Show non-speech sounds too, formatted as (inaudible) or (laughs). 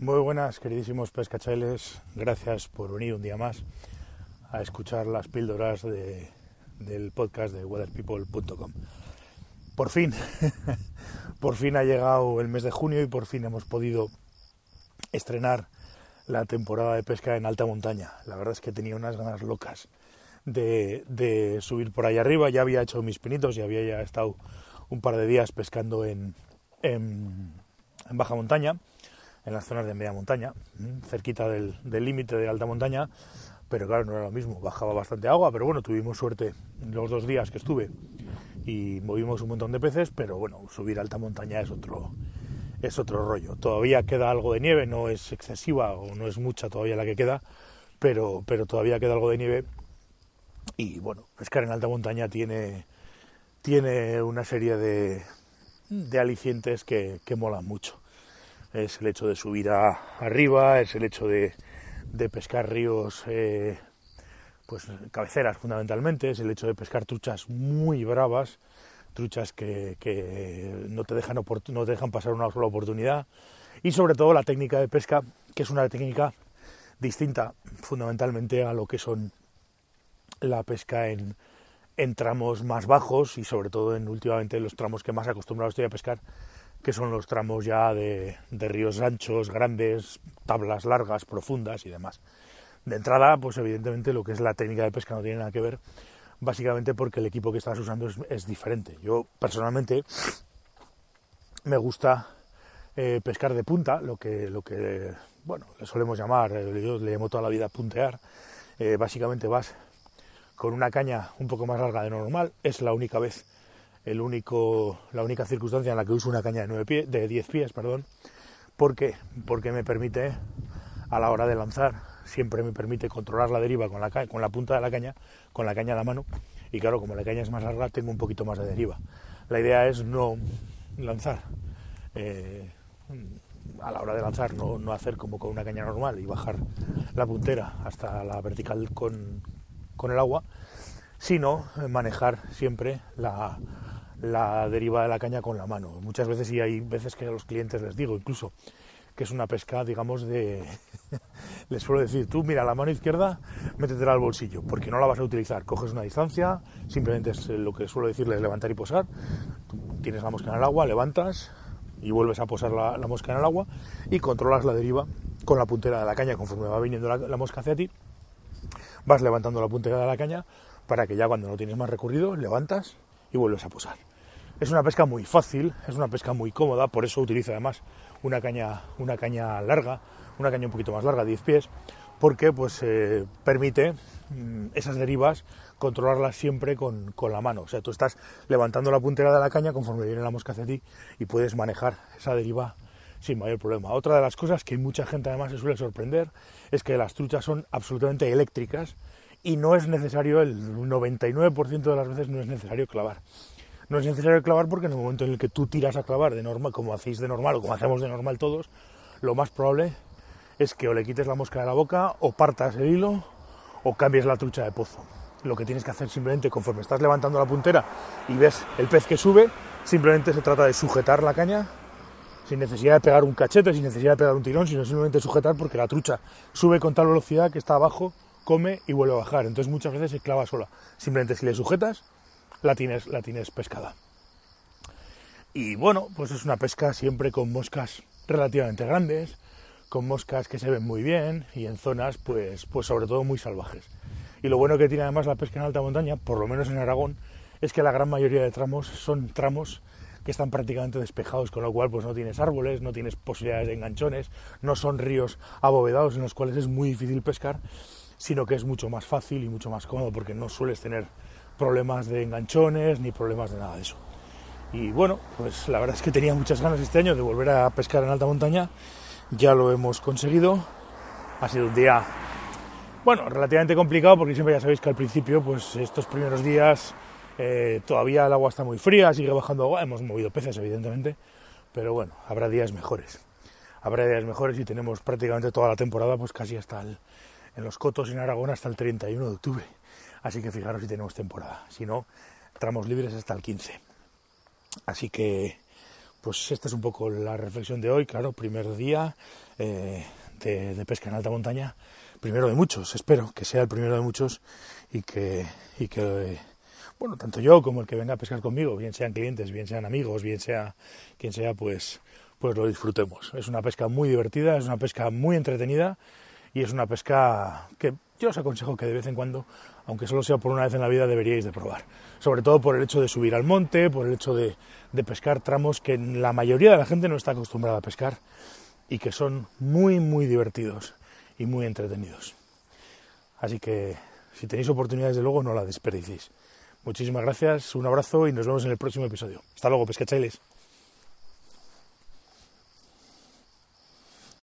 Muy buenas, queridísimos pescachailes. Gracias por venir un día más a escuchar las píldoras de, del podcast de weatherpeople.com. Por fin, (laughs) por fin ha llegado el mes de junio y por fin hemos podido estrenar la temporada de pesca en alta montaña. La verdad es que tenía unas ganas locas de, subir por ahí arriba. Ya había hecho mis pinitos y había ya estado un par de días pescando en, en baja montaña, en las zonas de media montaña, cerquita del límite de alta montaña, pero claro, no era lo mismo, bajaba bastante agua, pero bueno, tuvimos suerte los dos días que estuve y movimos un montón de peces, pero bueno, subir alta montaña es otro, es otro rollo. Todavía queda algo de nieve, no es excesiva o no es mucha todavía la que queda, pero, pero todavía queda algo de nieve y bueno, pescar en alta montaña tiene, tiene una serie de, de alicientes que, que molan mucho. Es el hecho de subir arriba, es el hecho de, de pescar ríos, eh, pues cabeceras fundamentalmente, es el hecho de pescar truchas muy bravas, truchas que, que no, te dejan no te dejan pasar una sola oportunidad, y sobre todo la técnica de pesca, que es una técnica distinta fundamentalmente a lo que son la pesca en, en tramos más bajos y sobre todo en últimamente los tramos que más acostumbrado estoy a pescar, que son los tramos ya de, ríos anchos, grandes, tablas largas, profundas y demás. De entrada, pues evidentemente lo que es la técnica de pesca no tiene nada que ver, básicamente porque el equipo que estás usando es, es diferente. Yo personalmente me gusta eh, pescar de punta, lo que, lo que bueno, le solemos llamar, eh, yo le llamo toda la vida puntear. Eh, básicamente vas con una caña un poco más larga de normal, es la única vez, el único, la única circunstancia en la que uso una caña de, 9 pies, de 10 pies, perdón. ¿Por qué? Porque me permite, a la hora de lanzar, siempre me permite controlar la deriva con la, con la punta de la caña, con la caña a la mano, y claro, como la caña es más larga, tengo un poquito más de deriva. La idea es no lanzar. Eh, a la hora de lanzar, no, no, hacer como con una caña normal y bajar la puntera hasta la vertical con, con el agua, sino manejar siempre la, la, deriva de la caña con la mano. Muchas veces, y hay veces que a los clientes les digo incluso, que es una pesca, digamos, de... (laughs) les suelo decir, tú mira la mano izquierda, métetela al bolsillo, porque no la vas a utilizar. Coges una distancia, simplemente es lo que suelo decirles, levantar y posar. Tienes la mosca en el agua, levantas y vuelves a posar la, mosca en el agua y controlas la deriva con la puntera de la caña conforme va viniendo la mosca hacia ti vas levantando la puntera de la caña para que ya cuando no tienes más recorrido levantas y vuelves a posar. Es una pesca muy fácil, es una pesca muy cómoda, por eso utilizo además una caña, una caña larga, una caña un poquito más larga, 10 pies, porque pues eh, permite mmm, esas derivas controlarlas siempre con, con, la mano. O sea, tú estás levantando la puntera de la caña conforme viene la mosca hacia ti y puedes manejar esa deriva sin mayor problema. Otra de las cosas que mucha gente además se suele sorprender es que las truchas son absolutamente eléctricas y no es necesario, el 99% de las veces no es necesario clavar. No es necesario clavar porque en el momento en el que tú tiras a clavar de normal, como hacéis de normal o como hacemos de normal todos, lo más probable es que o le quites la mosca de la boca o partas el hilo o cambies la trucha de pozo. Lo que tienes que hacer simplemente conforme estás levantando la puntera y ves el pez que sube, simplemente se trata de sujetar la caña sin necesidad de pegar un cachete, sin necesidad de pegar un tirón, sino simplemente sujetar porque la trucha sube con tal velocidad que está abajo, come y vuelve a bajar. Entonces muchas veces se clava sola. Simplemente si le sujetas, la tienes, la tienes pescada. Y bueno, pues es una pesca siempre con moscas relativamente grandes, con moscas que se ven muy bien y en zonas pues, pues sobre todo muy salvajes. Y lo bueno que tiene además la pesca en alta montaña, por lo menos en Aragón, es que la gran mayoría de tramos son tramos que están prácticamente despejados, con lo cual pues no tienes árboles, no tienes posibilidades de enganchones, no son ríos abovedados en los cuales es muy difícil pescar, sino que es mucho más fácil y mucho más cómodo porque no sueles tener problemas de enganchones ni problemas de nada de eso. Y bueno, pues la verdad es que tenía muchas ganas este año de volver a pescar en alta montaña, ya lo hemos conseguido, ha sido un día, bueno, relativamente complicado porque siempre ya sabéis que al principio, pues estos primeros días eh, todavía el agua está muy fría, sigue bajando agua. Hemos movido peces, evidentemente, pero bueno, habrá días mejores. Habrá días mejores y tenemos prácticamente toda la temporada, pues casi hasta el, en los cotos en Aragón hasta el 31 de octubre. Así que fijaros si tenemos temporada. Si no, tramos libres hasta el 15. Así que, pues esta es un poco la reflexión de hoy, claro, primer día eh, de, pesca en alta montaña, primero de muchos, espero que sea el primero de muchos y que, y que bueno, tanto yo como el que venga a pescar conmigo, bien sean clientes, bien sean amigos, bien sea quien sea, pues, pues lo disfrutemos. Es una pesca muy divertida, es una pesca muy entretenida y es una pesca que yo os aconsejo que de vez en cuando, aunque solo sea por una vez en la vida, deberíais de probar. Sobre todo por el hecho de subir al monte, por el hecho de, de pescar tramos que la mayoría de la gente no está acostumbrada a pescar y que son muy, muy divertidos y muy entretenidos. Así que si tenéis oportunidades, de luego, no la desperdicéis. Muchísimas gracias, un abrazo y nos vemos en el próximo episodio. Hasta luego, pescachailes.